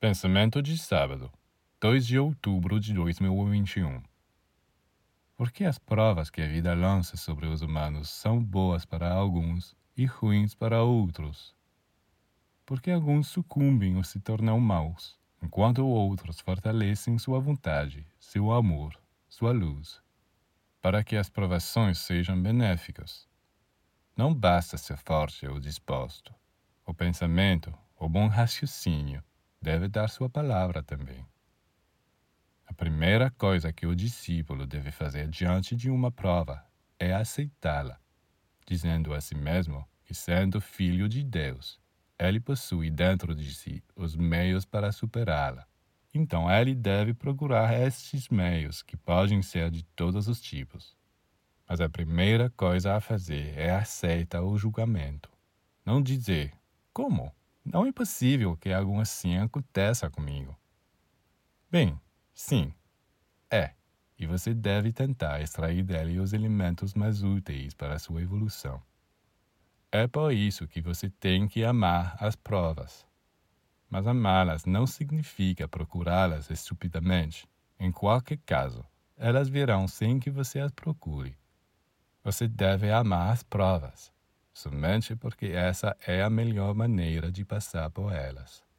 Pensamento de sábado, 2 de outubro de 2021. Por que as provas que a vida lança sobre os humanos são boas para alguns e ruins para outros? Porque alguns sucumbem ou se tornam maus, enquanto outros fortalecem sua vontade, seu amor, sua luz, para que as provações sejam benéficas. Não basta ser forte ou disposto. O pensamento, o bom raciocínio, deve dar sua palavra também. A primeira coisa que o discípulo deve fazer diante de uma prova é aceitá-la, dizendo a si mesmo que, sendo filho de Deus, ele possui dentro de si os meios para superá-la. Então ele deve procurar estes meios, que podem ser de todos os tipos. Mas a primeira coisa a fazer é aceitar o julgamento. Não dizer, como? Não é possível que algo assim aconteça comigo. Bem, sim, é, e você deve tentar extrair dele os elementos mais úteis para a sua evolução. É por isso que você tem que amar as provas. Mas amá-las não significa procurá-las estupidamente. Em qualquer caso, elas virão sem que você as procure. Você deve amar as provas somente porque essa é a melhor maneira de passar por elas.